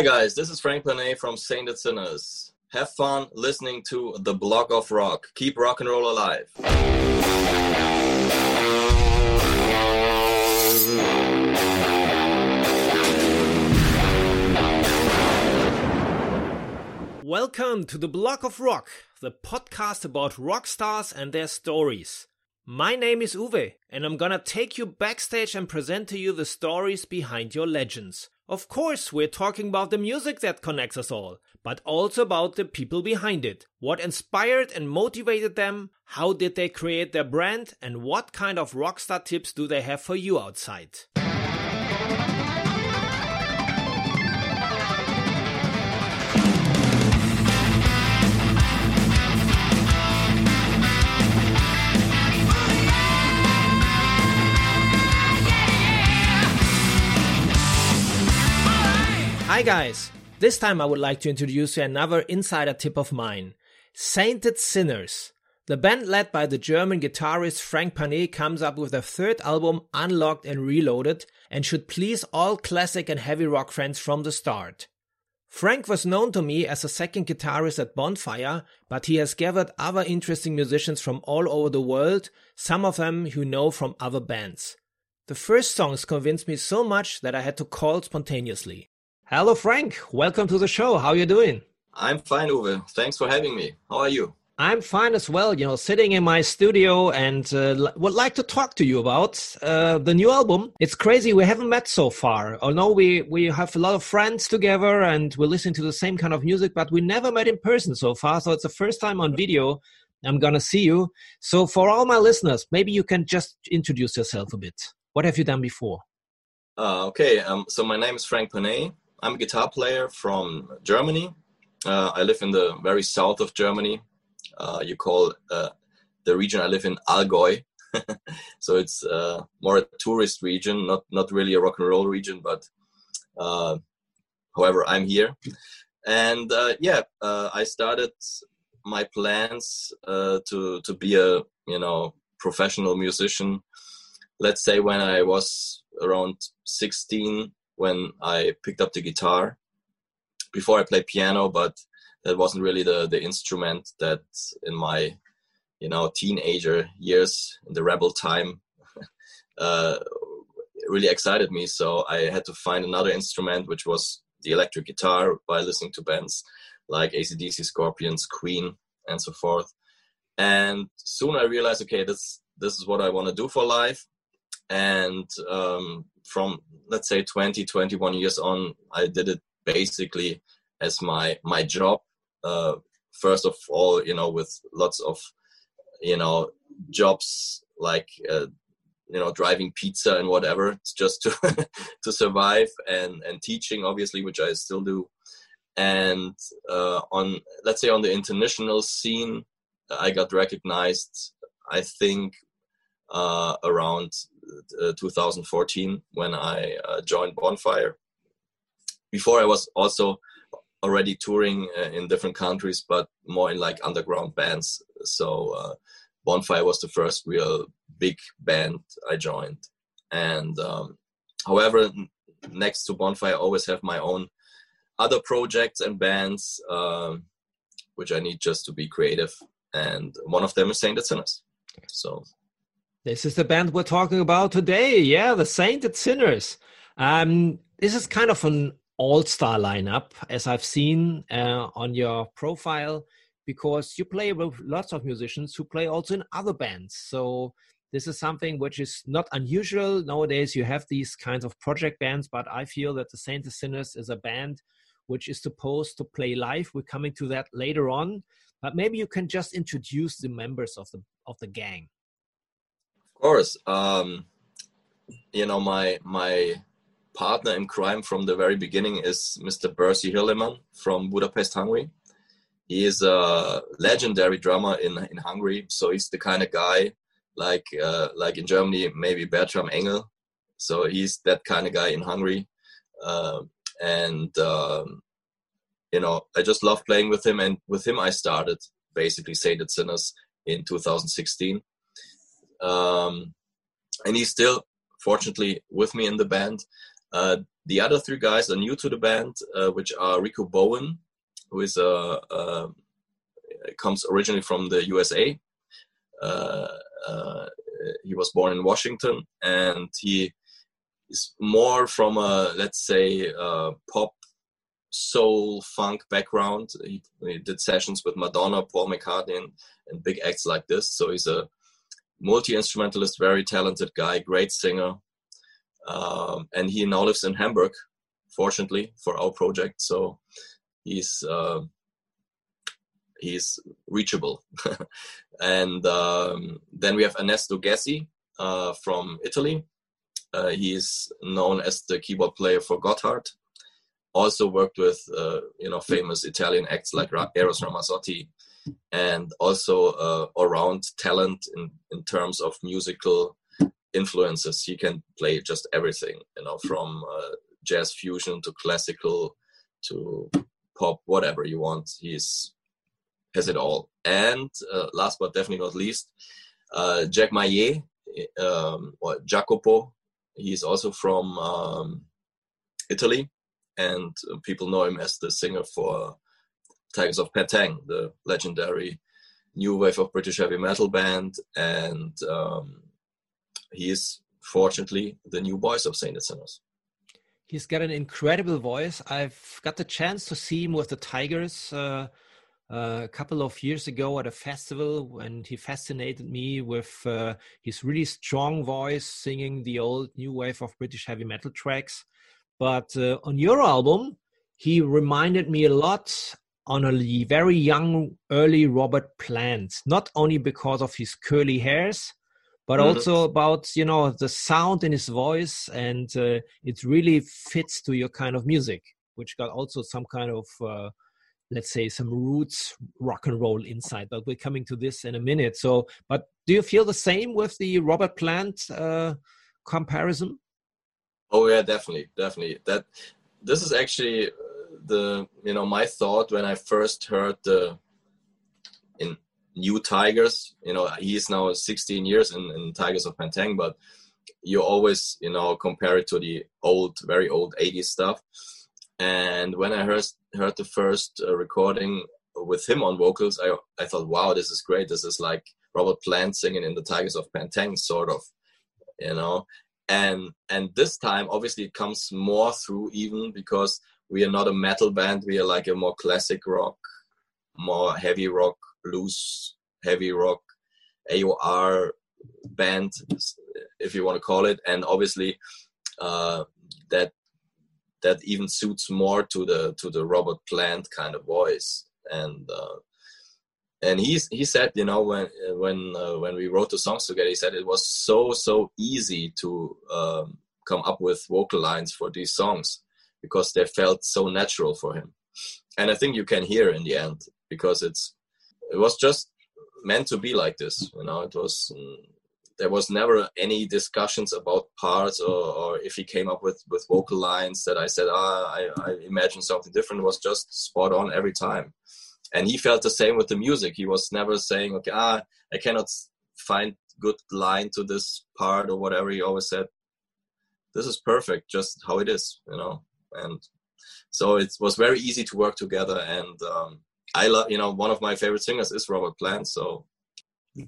Hi guys, this is Frank Pané from Sainted Sinners. Have fun listening to the Blog of Rock. Keep rock and roll alive. Welcome to the Blog of Rock, the podcast about rock stars and their stories. My name is Uwe, and I'm gonna take you backstage and present to you the stories behind your legends. Of course, we're talking about the music that connects us all, but also about the people behind it. What inspired and motivated them? How did they create their brand? And what kind of rockstar tips do they have for you outside? Hi guys! This time I would like to introduce you another insider tip of mine. Sainted Sinners. The band led by the German guitarist Frank Pané comes up with a third album unlocked and reloaded and should please all classic and heavy rock fans from the start. Frank was known to me as a second guitarist at Bonfire, but he has gathered other interesting musicians from all over the world, some of them you know from other bands. The first songs convinced me so much that I had to call spontaneously. Hello, Frank. Welcome to the show. How are you doing? I'm fine, Uwe. Thanks for having me. How are you? I'm fine as well. You know, sitting in my studio and uh, would like to talk to you about uh, the new album. It's crazy we haven't met so far. Although we we have a lot of friends together and we listen to the same kind of music, but we never met in person so far. So it's the first time on video. I'm gonna see you. So for all my listeners, maybe you can just introduce yourself a bit. What have you done before? Uh, okay, um, so my name is Frank Pané. I'm a guitar player from Germany. Uh, I live in the very south of Germany. Uh, you call uh, the region I live in Allgäu. so it's uh, more a tourist region, not not really a rock and roll region. But uh, however, I'm here, and uh, yeah, I started my plans to to be a you know professional musician. Let's say when I was around 16 when I picked up the guitar. Before I played piano, but that wasn't really the the instrument that in my you know teenager years in the rebel time uh, really excited me. So I had to find another instrument, which was the electric guitar, by listening to bands like ACDC, Scorpions, Queen, and so forth. And soon I realized, okay, this this is what I want to do for life and um, from let's say 20 21 years on i did it basically as my my job uh, first of all you know with lots of you know jobs like uh, you know driving pizza and whatever it's just to to survive and and teaching obviously which i still do. And uh, on let's say on the international scene i got recognized i think uh, around uh, 2014 when I uh, joined Bonfire. Before I was also already touring uh, in different countries, but more in like underground bands. So uh, Bonfire was the first real big band I joined. And um, however, next to Bonfire, I always have my own other projects and bands, um, which I need just to be creative. And one of them is Sainted Sinners. So this is the band we're talking about today. Yeah, the Sainted Sinners. Um, this is kind of an all-star lineup, as I've seen uh, on your profile, because you play with lots of musicians who play also in other bands. So this is something which is not unusual nowadays. You have these kinds of project bands, but I feel that the Sainted Sinners is a band which is supposed to play live. We're coming to that later on, but maybe you can just introduce the members of the of the gang course. Um, you know, my my partner in crime from the very beginning is Mr. Berci Hirleman from Budapest, Hungary. He is a legendary drummer in in Hungary, so he's the kind of guy like uh, like in Germany, maybe Bertram Engel. So he's that kind of guy in Hungary, uh, and um, you know, I just love playing with him. And with him, I started basically Sainted Sinners in 2016 um, and he's still fortunately with me in the band Uh, the other three guys are new to the band, uh, which are Rico Bowen, who is a, a comes originally from the USA. Uh, uh, he was born in Washington, and he is more from a let's say pop soul funk background. He, he, did sessions with Madonna, Paul McCartney, and, and big acts like this. So he's a multi instrumentalist, very talented guy, great singer. Um, and he now lives in Hamburg, fortunately for our project. So he's uh, he's reachable. and um, then we have Ernesto Ghezzi uh, from Italy. Uh, he's known as the keyboard player for Gotthard also worked with uh, you know famous Italian acts like Eros Ramazzotti, and also uh, around talent in in terms of musical influences. He can play just everything, you know, from uh, jazz fusion to classical to pop, whatever you want. He's has it all. And uh, last but definitely not least, uh, Jack Meille, um, or Jacopo. He's also from um, Italy and people know him as the singer for Tygers of Pan Tang, the legendary new wave of British heavy metal band, and um, he is fortunately the new voice of Sainted Sinners. He's got an incredible voice. I've got the chance to see him with the Tigers uh, uh, a couple of years ago at a festival, and he fascinated me with uh, his really strong voice singing the old new wave of British heavy metal tracks. But uh, on your album, he reminded me a lot on a very young, early Robert Plant, not only because of his curly hairs, but mm-hmm. also about you know the sound in his voice, and uh, it really fits to your kind of music, which got also some kind of uh, let's say some roots rock and roll inside. But we're coming to this in a minute. So, but do you feel the same with the Robert Plant uh, comparison? Oh yeah, definitely, definitely. That this is actually the you know my thought when I first heard the in new Tygers. You know, he's now 16 years in, in Tygers of Pan Tang, but you always you know compare it to the old, very old 80s stuff. And when I heard heard the first uh, recording with him on vocals, I I thought, wow, this is great. This is like Robert Plant singing in the Tygers of Pan Tang, sort of, you know and and this time obviously it comes more through even because we are not a metal band. We are like a more classic rock more heavy rock blues heavy rock aor band if you want to call it. And obviously uh, that that even suits more to the to the robert plant kind of voice. And uh, and he's he said you know when when uh, when we wrote the songs together he said it was so so easy to um, come up with vocal lines for these songs because they felt so natural for him. And i think you can hear in the end because it's it was just meant to be like this you know it was mm, there was never any discussions about parts or, or if he came up with with vocal lines that i said ah i, I imagine something different it was just spot on every time. And he felt the same with the music. He was never saying okay ah i cannot find good line to this part or whatever. He always said this is perfect just how it is you know and so it was very easy to work together and um, i love you know one of my favorite singers is robert plant so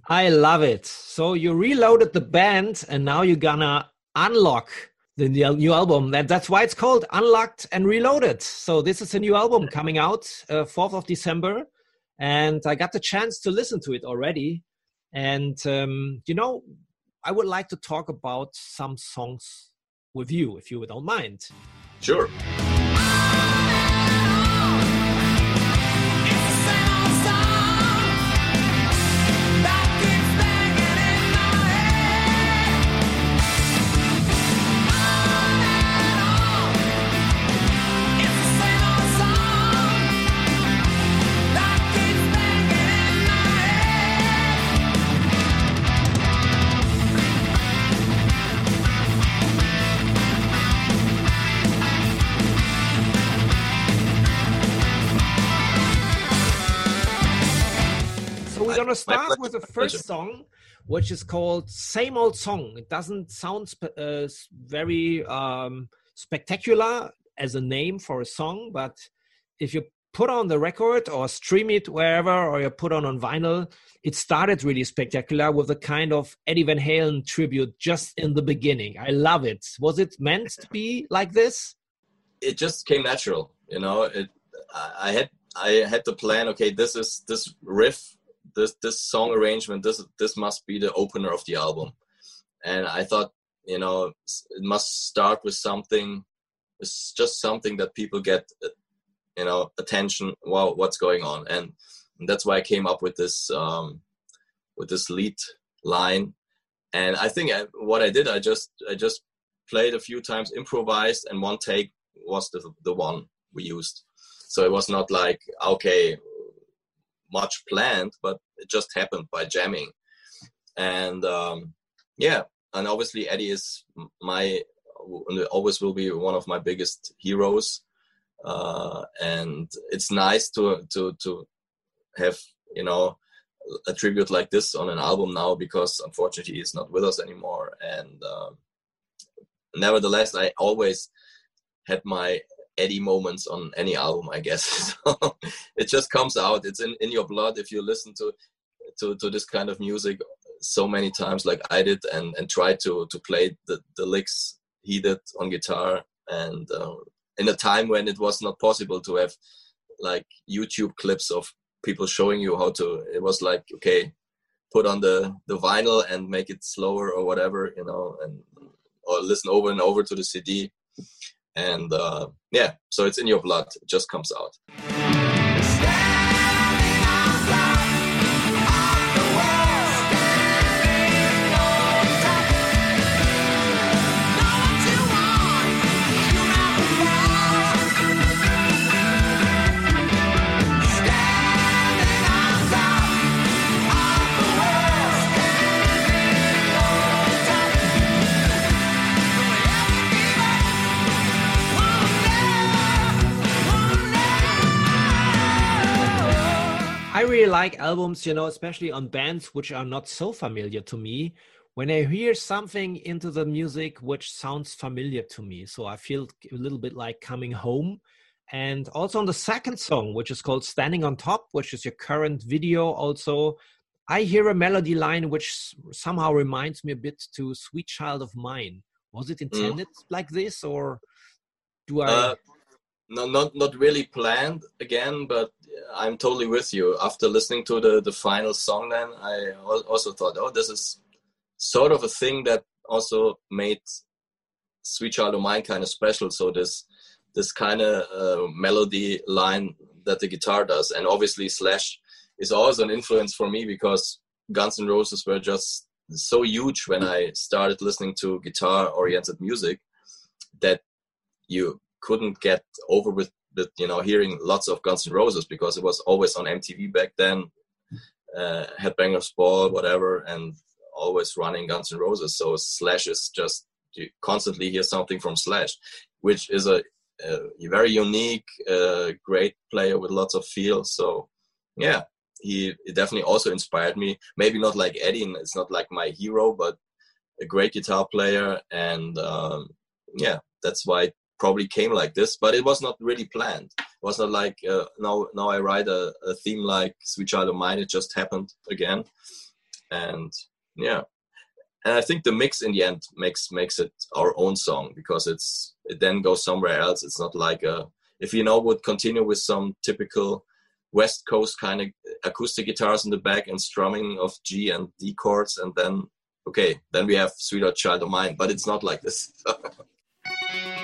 i love it so you reloaded the band and now you're gonna unlock the new album. That, that's why it's called Unlocked and Reloaded. So this is a new album coming out uh, 4th of December. And I got the chance to listen to it already. And, um, you know, I would like to talk about some songs with you, if you don't mind. Sure. Gonna start with the first song, which is called "Same Old Song." It doesn't sound uh, very um, spectacular as a name for a song, but if you put on the record or stream it wherever or you put on on vinyl, it started really spectacular with a kind of Eddie Van Halen tribute just in the beginning. I love it. Was it meant to be like this? It just came natural, you know. It I had I had to plan. Okay, this is this riff, this this song arrangement. This this must be the opener of the album, and I thought, you know, it must start with something. It's just something that people get you know attention wow what's going on and that's why i came up with this um with this lead line and i think I, what i did i just i just played a few times improvised and one take was the the one we used so it was not like okay much planned but it just happened by jamming. And um yeah and obviously eddie is my always will be one of my biggest heroes. Uh, and it's nice to to to have you know a tribute like this on an album now because unfortunately he's not with us anymore. And uh, nevertheless i always had my eddie moments on any album i guess so it just comes out it's in, in your blood if you listen to to to this kind of music so many times like i did and and try to to play the the licks he did on guitar and uh, in a time when it was not possible to have like YouTube clips of people showing you how to. It was like okay, put on the the vinyl and make it slower or whatever, you know, and or listen over and over to the CD. And uh, yeah, so it's in your blood. It just comes out. I really like albums, you know, especially on bands which are not so familiar to me. When I hear something into the music which sounds familiar to me, so I feel a little bit like coming home. And also on the second song, which is called Standing on Top, which is your current video, also, I hear a melody line which somehow reminds me a bit to Sweet Child of Mine. Was it mm. intended mm. like this, or do I? Uh, no, not not really planned again, but I'm totally with you. After listening to the the final song, then I also thought, oh, this is sort of a thing that also made Sweet Child of Mine kind of special. So this this kind of uh, melody line that the guitar does, and obviously Slash is also an influence for me because Guns N' Roses were just so huge when I started listening to guitar oriented music that you couldn't get over with but you know hearing lots of Guns N' Roses because it was always on MTV back then, uh, Headbangers Ball, whatever, and always running Guns N' Roses. So Slash is just you constantly hear something from Slash, which is a, a very unique, uh, great player with lots of feel. So yeah, he, he definitely also inspired me. Maybe not like Eddie, it's not like my hero, but a great guitar player, and um, yeah, that's why probably came like this, but it was not really planned. It was not like uh, now now I write a, a, theme like Sweet Child of Mine. It just happened again, and yeah, and I think the mix in the end makes makes it our own song because it's it then goes somewhere else. It's not like a if you know would continue with some typical West Coast kind of acoustic guitars in the back and strumming of G and D chords, and then okay, then we have Sweet Child of Mine. But it's not like this.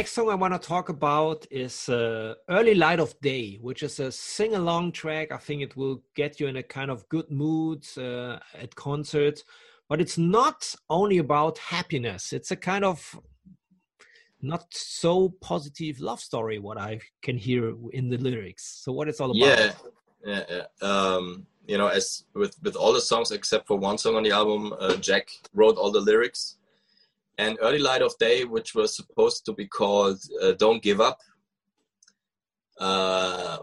next song I want to talk about is uh, Early Light of Day, which is a sing along track. I think it will get you in a kind of good mood uh, at concerts, but it's not only about happiness, it's a kind of not so positive love story, what I can hear in the lyrics. So, what it's all about? Yeah, yeah, yeah. Um, you know, as with, with all the songs except for one song on the album, uh, Jack wrote all the lyrics and early light of day which was supposed to be called uh, don't give up. Uh,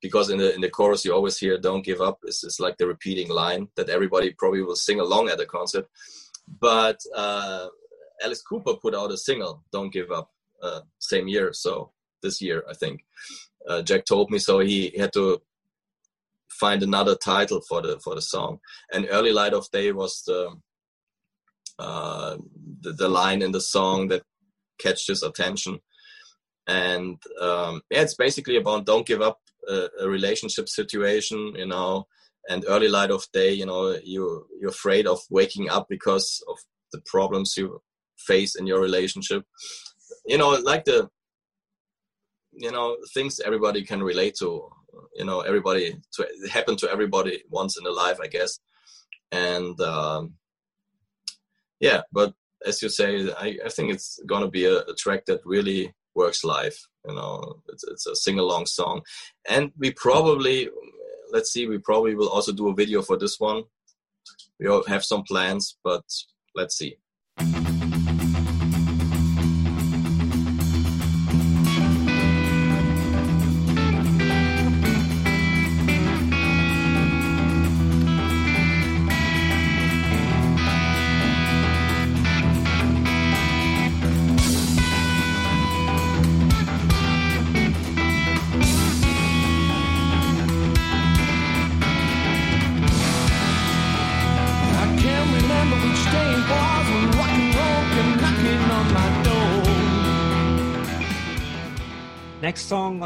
because in the in the chorus you always hear don't give up. It's, it's like the repeating line that everybody probably will sing along at the concert. But uh, alice cooper put out a single don't give up uh, same year. So this year i think. Uh, jack told me so he had to find another title for the for the song. And early light of day was the uh, the, the, line in the song that catches attention. And um, yeah, it's basically about don't give up a, a, relationship situation, you know, and early light of day, you know, you you're afraid of waking up because of the problems you face in your relationship. You know, like the you know things everybody can relate to. You know, everybody to happen to everybody once in a life, I guess. And um, yeah, but as you say, I, I think it's going to be a, a, track that really works live. You know, it's, it's a sing along song. And we probably, let's see, we probably will also do a video for this one. We all have some plans, but let's see.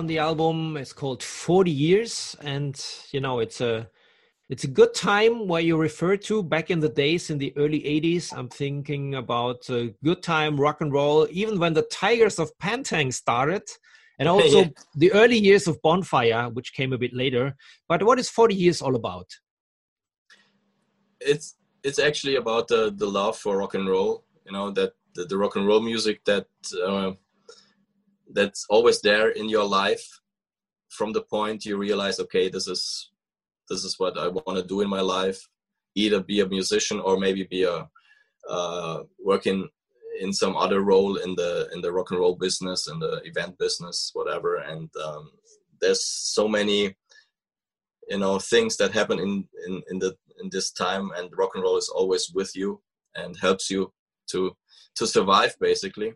On the album. Is called 40 years and you know it's a it's a good time where you refer to. Back in the days in the early 80s i'm thinking about a good time rock and roll even when the tigers of pantang started and also yeah. the early years of bonfire which came a bit later. But what is 40 years all about? It's it's actually about the the love for rock and roll you know that the, the rock and roll music that uh, that's always there in your life from the point you realize okay this is this is what i want to do in my life either be a musician or maybe be a uh, working in some other role in the in the rock and roll business in the event business whatever. And um, there's so many you know things that happen in, in in the in this time and rock and roll is always with you and helps you to to survive basically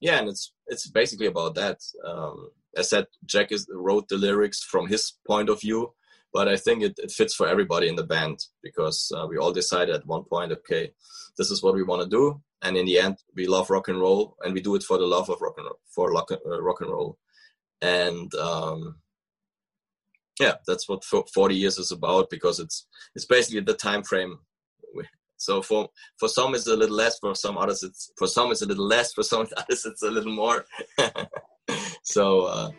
yeah, and it's it's basically about that. Um, as said, Jack is, wrote the lyrics from his point of view, but I think it, it fits for everybody in the band because uh, we all decided at one point, okay, this is what we want to do, and in the end, we love rock and roll, and we do it for the love of rock and roll, for rock, uh, rock and roll, and um, yeah, that's what 40 years is about because it's it's basically the time frame so for for some it's a little less, for some others it's for some it's a little less, for some others it's a little more. so. Uh,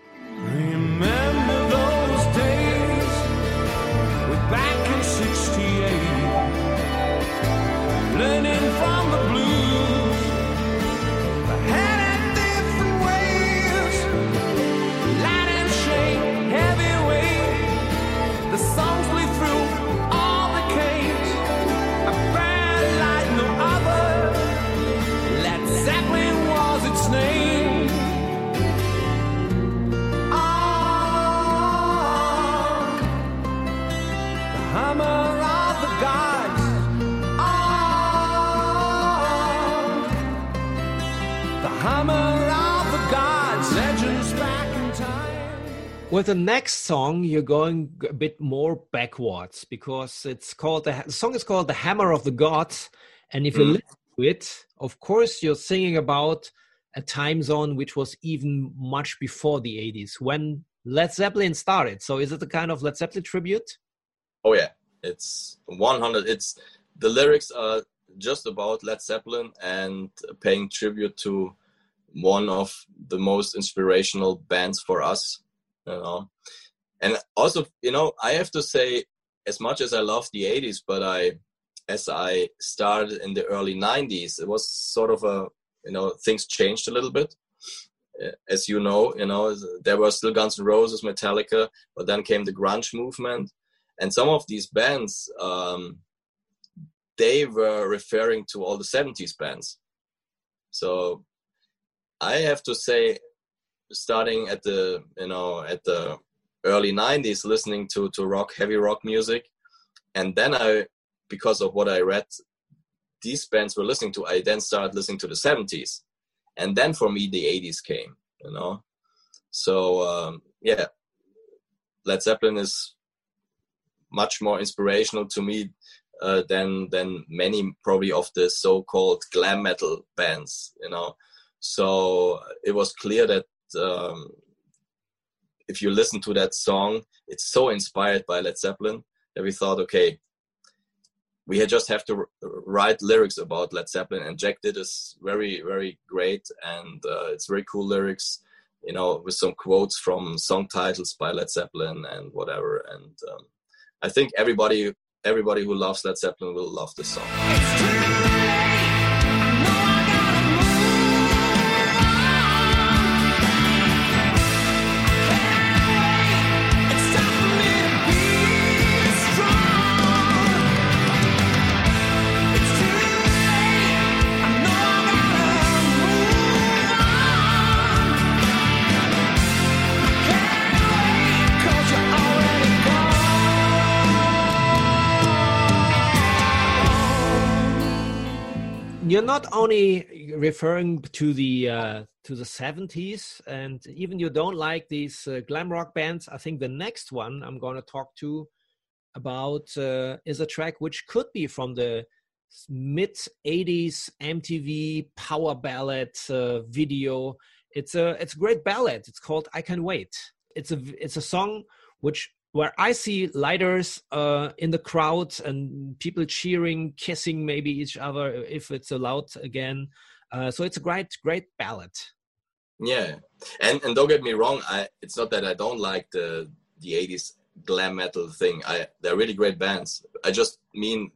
With the next song, you're going a bit more backwards because it's called the, the song is called "The Hammer of the Gods," and if you mm. listen to it, of course, you're singing about a time zone which was even much before the 80s when Led Zeppelin started. So, is it a kind of Led Zeppelin tribute? Oh yeah, it's 100. It's the lyrics are just about Led Zeppelin and paying tribute to one of the most inspirational bands for us. You know, and also you know I have to say, as much as I love the '80s, but I as I started in the early '90s, it was sort of a you know things changed a little bit. As you know, you know, there were still Guns N' Roses, Metallica, but then came the grunge movement, and some of these bands, um, they were referring to all the '70s bands. So I have to say, starting at the you know at the early '90s, listening to to rock, heavy rock music, and then I, because of what I read, these bands were listening to, I then started listening to the '70s and then for me the 80s came you know? So um, yeah. Led zeppelin is much more inspirational to me uh, than than many probably of the so-called glam metal bands you know? So it was clear that um, if you listen to that song it's so inspired by led zeppelin that we thought okay we just have to write lyrics about Led Zeppelin, and Jack did this very, very great, and uh, it's very cool lyrics, you know, with some quotes from song titles by Led Zeppelin and whatever. And um, I think everybody, everybody who loves Led Zeppelin will love this song. You're not only referring to the uh, to the 70s and even you don't like these uh, glam rock bands i think the next one i'm going to talk to about uh, is a track which could be from the mid 80s mtv power ballad uh, video. It's a it's a great ballad. It's called i can wait. It's a it's a song which where I see lighters uh, in the crowd and people cheering, kissing maybe each other if it's allowed again. Uh, so it's a great, great ballad. Yeah, and and don't get me wrong, I it's not that I don't like the the '80s glam metal thing. I they're really great bands. I just mean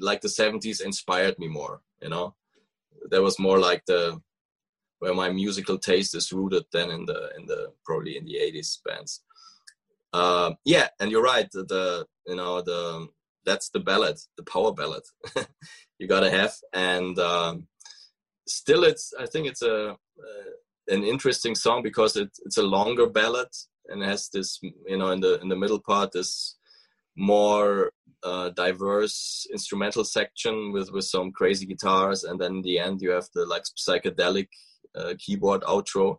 like the '70s inspired me more. You know, there was more like the where my musical taste is rooted than in the in the probably in the '80s bands uh, yeah, and you're right. The, the you know the that's the ballad, the power ballad you gotta have, and um, still, it's I think it's a uh, an interesting song because it, it's a longer ballad and has this you know in the in the middle part this more uh, diverse instrumental section with with some crazy guitars and then in the end you have the like psychedelic uh, keyboard outro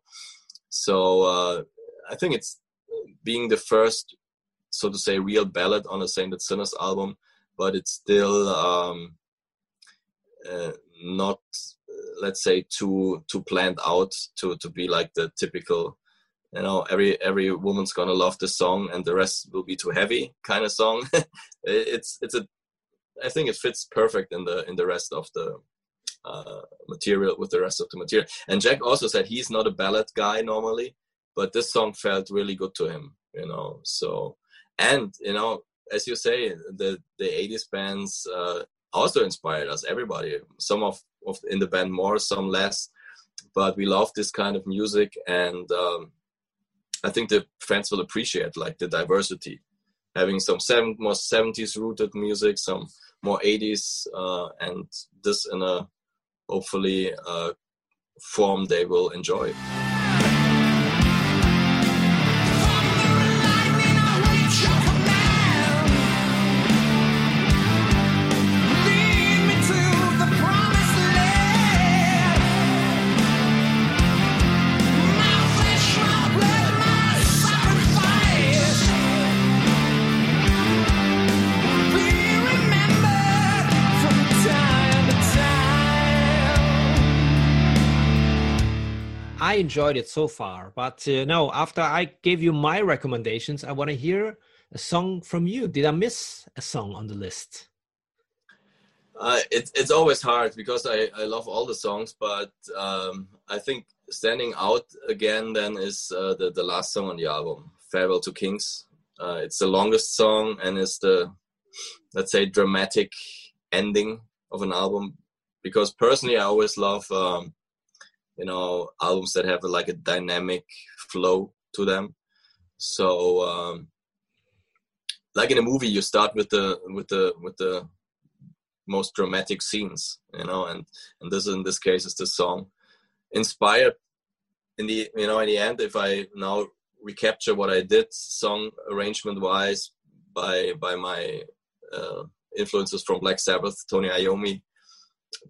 so uh, i think it's being the first, so to say, real ballad on a Sainted Sinners album, but it's still um, uh, not, let's say, too too planned out to to be like the typical, you know, every every woman's gonna love this song and the rest will be too heavy kind of song. it's it's a, I think it fits perfect in the in the rest of the uh, material with the rest of the material. And Jack also said he's not a ballad guy normally but this song felt really good to him you know so and you know as you say the the 80s bands uh, also inspired us everybody some of, of in the band more some less but we love this kind of music and um, i think the fans will appreciate like the diversity having some seven, more 70s rooted music some more 80s uh, and this in a hopefully uh, form they will enjoy I enjoyed it so far. But uh, no, after I gave you my recommendations, I want to hear a song from you. Did I miss a song on the list? Uh, it, it's always hard because I, I love all the songs, but um, I think standing out again then is uh, the the last song on the album, "Farewell to Kings." Uh, it's the longest song and it's the let's say dramatic ending of an album because personally I always love um, you know albums that have like a dynamic flow to them. So um, like in a movie, you start with the with the with the most dramatic scenes, you know, and and this in this case is the song inspired in the you know in the end. If I now recapture what I did song arrangement wise by by my uh, influences from Black Sabbath, Tony Iommi,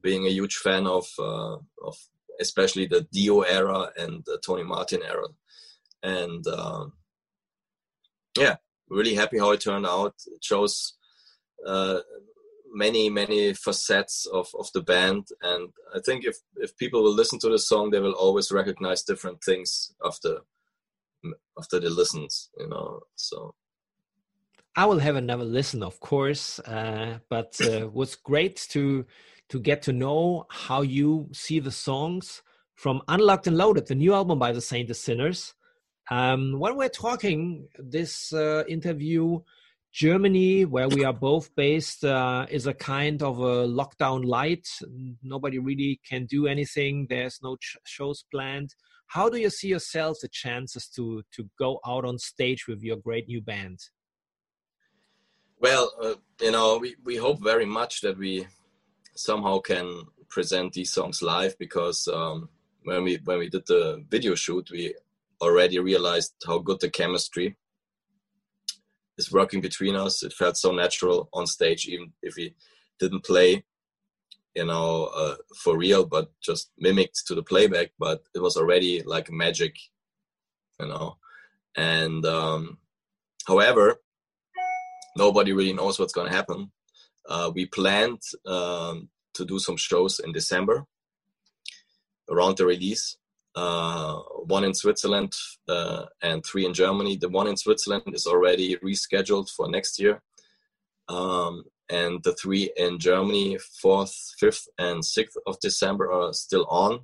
being a huge fan of uh, of especially the Dio era and the Tony Martin era, and um, yeah, really happy how it turned out. It shows uh, many many facets of of the band, and I think if if people will listen to the song, they will always recognize different things after after they listens. You know, so. I will have another listen, of course, uh, but uh, was great to to get to know how you see the songs from Unlocked and Loaded, the new album by the Sainted Sinners. Um, when we're talking this uh, interview, Germany, where we are both based, uh, is a kind of a lockdown light. Nobody really can do anything. There's no ch- shows planned. How do you see yourself the chances to to go out on stage with your great new band? Well, uh, you know, we, we hope very much that we somehow can present these songs live because um, when we when we did the video shoot, we already realized how good the chemistry is working between us. It felt so natural on stage, even if we didn't play, you know, uh, for real, but just mimicked to the playback. But it was already like magic, you know. And um, however, nobody really knows what's going to happen. Uh, we planned um, to do some shows in December around the release, uh, one in Switzerland uh, and three in Germany. The one in Switzerland is already rescheduled for next year. Um, and the three in Germany, 4th, 5th, and 6th of December, are still on.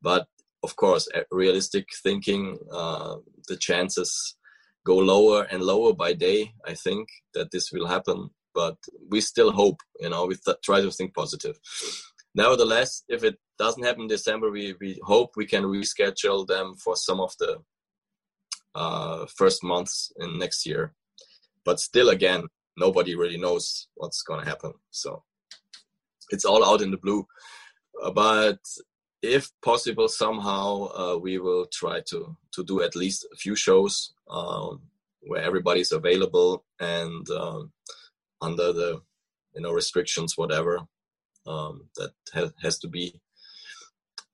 But of course, realistic thinking, uh, the chances go lower and lower by day. I think that this will happen, but we still hope. You know, we th- try to think positive. Nevertheless, if it doesn't happen in December, we, we hope we can reschedule them for some of the uh, first months in next year. But still, again, nobody really knows what's going to happen. So it's all out in the blue. Uh, but if possible, somehow uh, we will try to to do at least a few shows um, where everybody's available and um, under the you know restrictions, whatever um, that ha- has to be.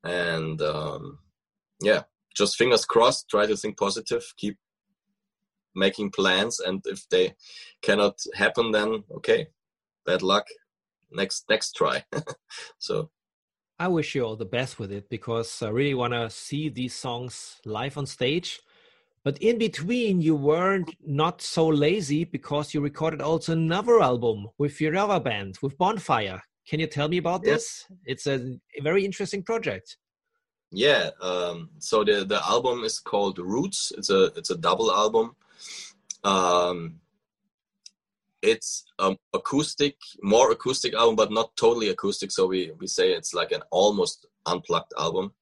And um, yeah, just fingers crossed. Try to think positive. Keep making plans, and if they cannot happen, then okay, bad luck. Next next try. so. I wish you all the best with it because I really want to see these songs live on stage. But in between, you weren't not so lazy because you recorded also another album with your other band, with Bonfire. Can you tell me about yeah. this? It's a, very interesting project. Yeah. Um, so the the album is called Roots. It's a it's a double album. Um, it's um, acoustic, more acoustic album, but not totally acoustic. So we we say it's like an almost unplugged album.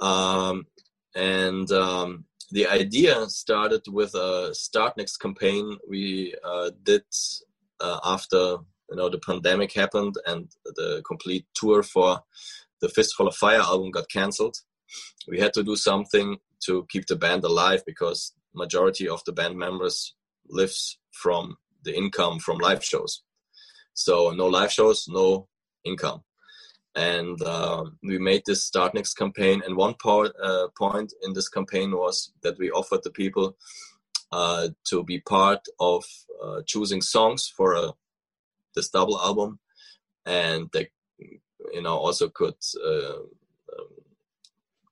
Um, and um, the idea started with a Startnext campaign we uh, did uh, after you know the pandemic happened and the complete tour for the Fistful of Fire album got cancelled. We had to do something to keep the band alive because majority of the band members lives from the income from live shows. So no live shows, no income. And uh, we made this Startnext campaign. And one part, uh, point in this campaign was that we offered the people uh, to be part of uh, choosing songs for a this double album, and they, you know, also could uh, um,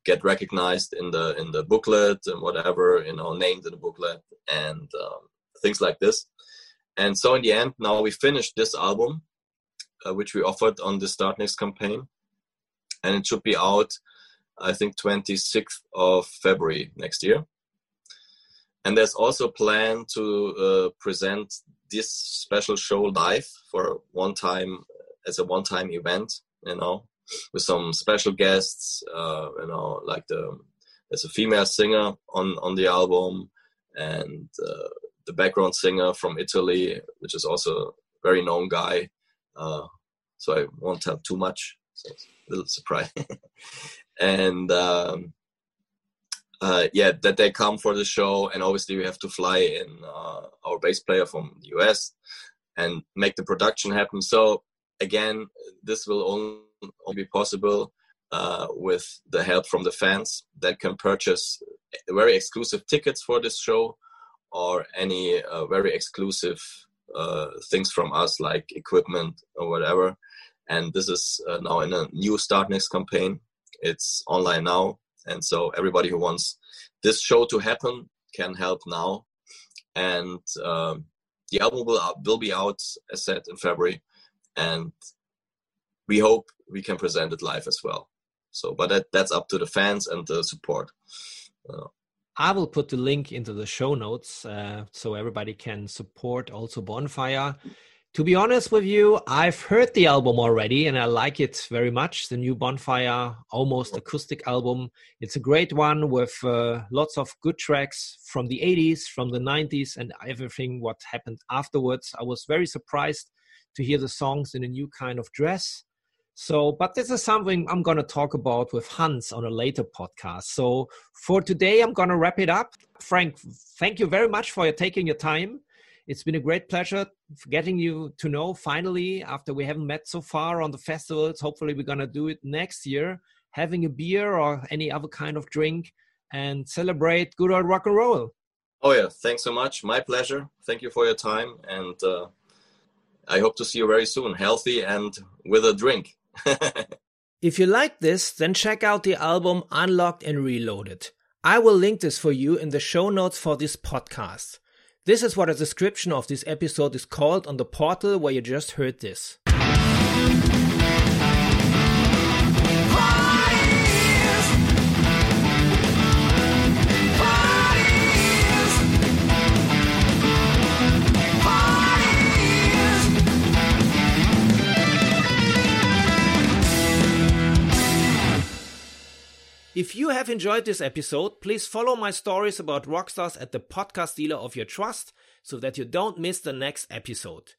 get recognized in the in the booklet and whatever, you know, named in the booklet and um, things like this. And so in the end, now we finished this album, uh, which we offered on the Startnext campaign, and it should be out I think 26th of February next year. And there's also a plan to uh, present this special show live for one time as a one time event, you know, with some special guests, uh, you know, like the there's a female singer on on the album and uh, the background singer from Italy, which is also a very known guy. Uh, so I won't tell too much. So it's a little surprise. and um, uh, yeah, that they come for the show, and obviously we have to fly in uh, our bass player from the US and make the production happen. So again, this will only, only be possible uh, with the help from the fans that can purchase very exclusive tickets for this show or any uh, very exclusive uh, things from us like equipment or whatever. And this is uh, now in a new Startnext campaign. It's online now, and so everybody who wants this show to happen can help now. And um, the album will will be out, as said, in February, and we hope we can present it live as well. So, but that that's up to the fans and the support. Uh, I will put the link into the show notes uh, so everybody can support also Bonfire. To be honest with you, I've heard the album already and I like it very much. The new Bonfire, almost acoustic album. It's a great one with uh, lots of good tracks from the 80s, from the 90s, and everything what happened afterwards. I was very surprised to hear the songs in a new kind of dress. So, but this is something I'm going to talk about with Hans on a later podcast. So, for today, I'm going to wrap it up. Frank, thank you very much for taking your time. It's been a great pleasure getting you to know finally after we haven't met so far on the festivals. Hopefully, we're going to do it next year, having a beer or any other kind of drink and celebrate good old rock and roll. Oh, yeah. Thanks so much. My pleasure. Thank you for your time. And uh, I hope to see you very soon, healthy and with a drink. if you like this, then check out the album Unlocked and Reloaded. I will link this for you in the show notes for this podcast. This is what a description of this episode is called on the portal where you just heard this. If you have enjoyed this episode, please follow my stories about rockstars at the podcast dealer of your trust so that you don't miss the next episode.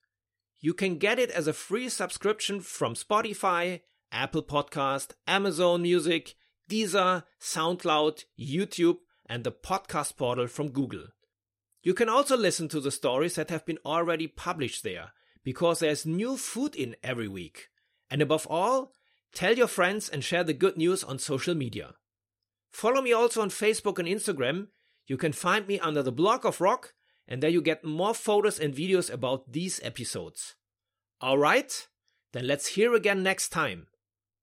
You can get it as a free subscription from Spotify, Apple Podcast, Amazon Music, Deezer, SoundCloud, YouTube, and the podcast portal from Google. You can also listen to the stories that have been already published there, because there's new food in every week. And above all, tell your friends and share the good news on social media. Follow me also on Facebook and Instagram. You can find me under the blog of rock, and there you get more photos and videos about these episodes. Alright, then let's hear again next time.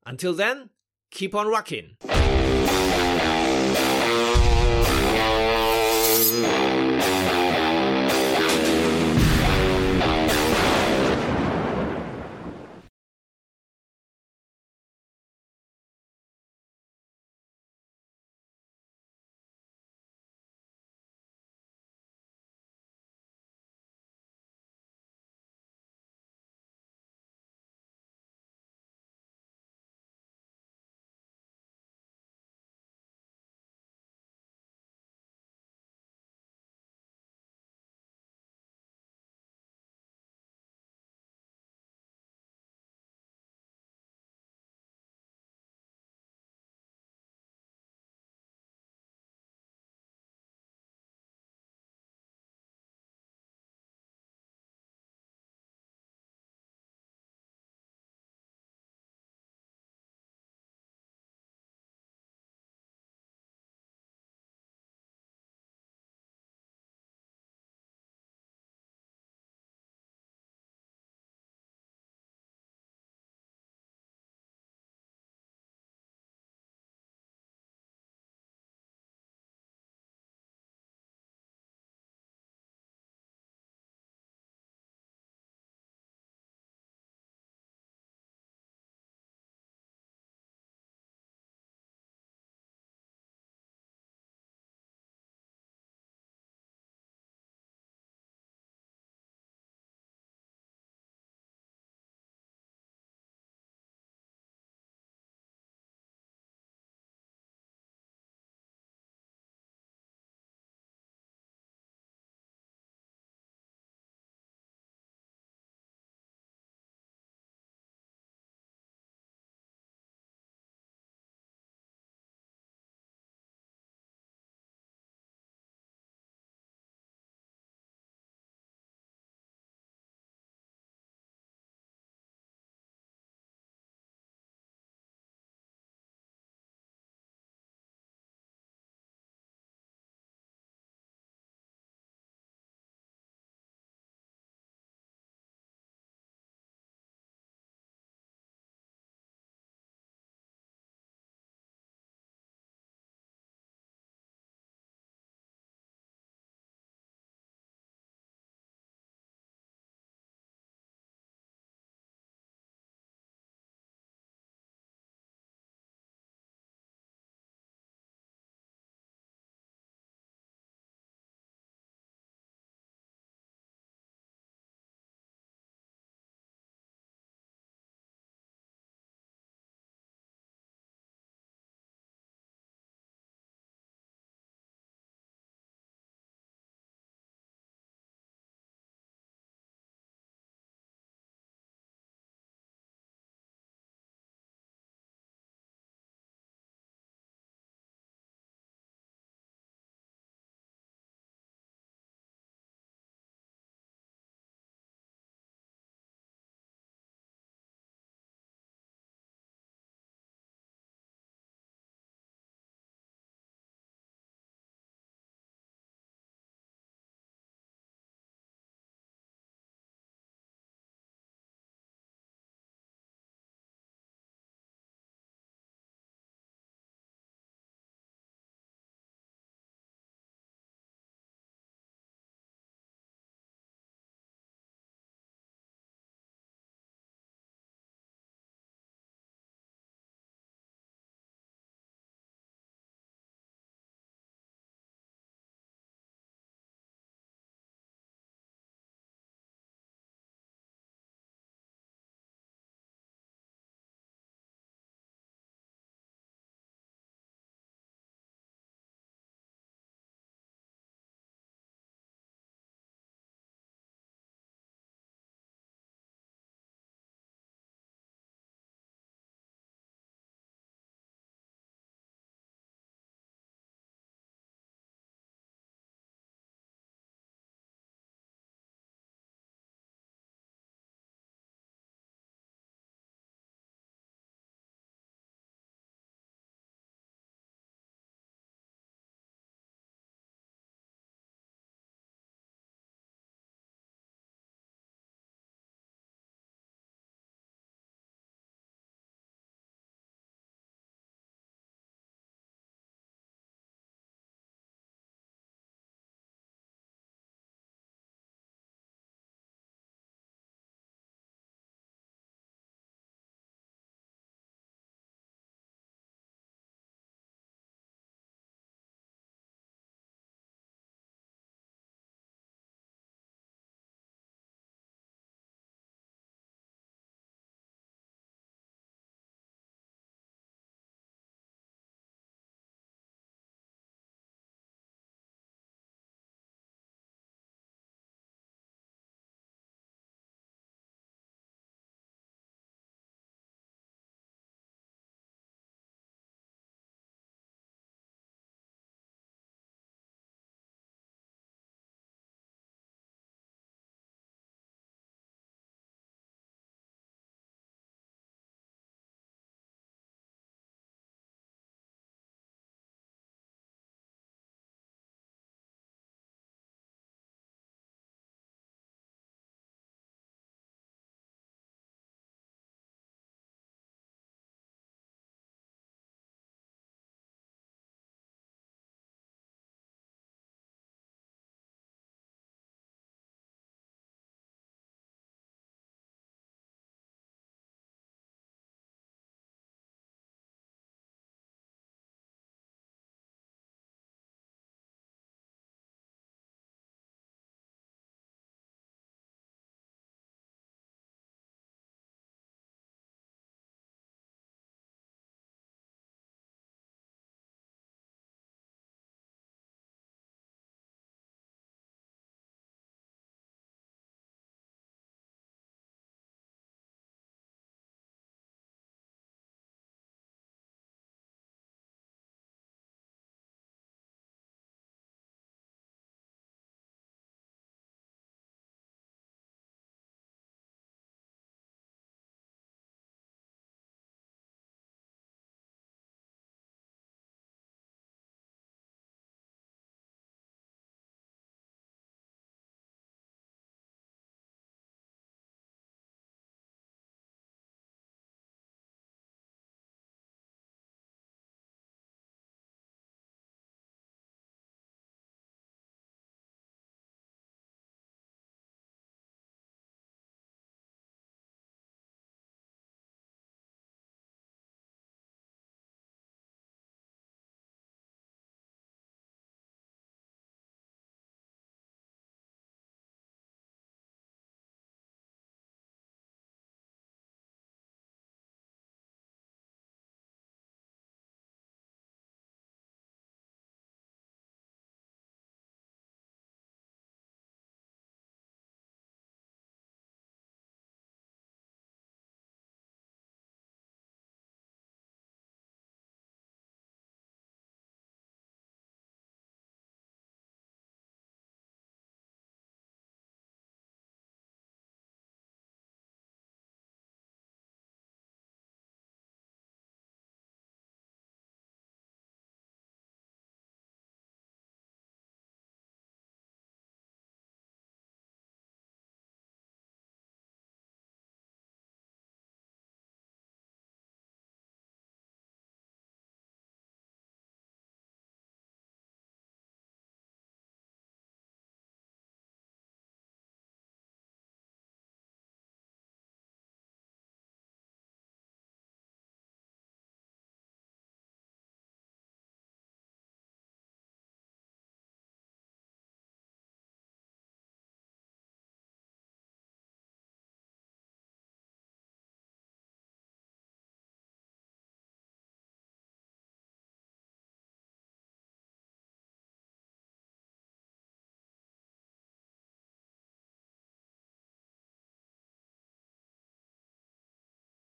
Until then, keep on rocking.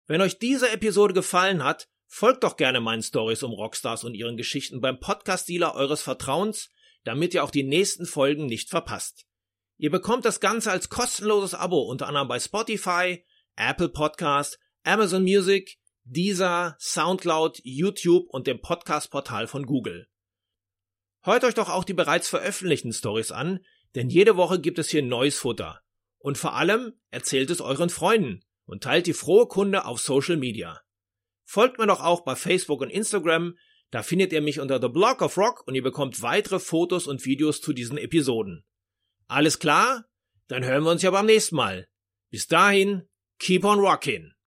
Wenn euch diese Episode gefallen hat, folgt doch gerne meinen Stories um Rockstars und ihren Geschichten beim Podcast-Dealer eures Vertrauens, damit ihr auch die nächsten Folgen nicht verpasst. Ihr bekommt das Ganze als kostenloses Abo unter anderem bei Spotify, Apple Podcast, Amazon Music, Deezer, Soundcloud, YouTube und dem Podcast-Portal von Google. Hört euch doch auch die bereits veröffentlichten Stories an, denn jede Woche gibt es hier neues Futter. Und vor allem erzählt es euren Freunden und teilt die frohe Kunde auf Social Media. Folgt mir doch auch bei Facebook und Instagram, da findet ihr mich unter The Block of Rock und ihr bekommt weitere Fotos und Videos zu diesen Episoden. Alles klar? Dann hören wir uns ja beim nächsten Mal. Bis dahin, keep on rockin'.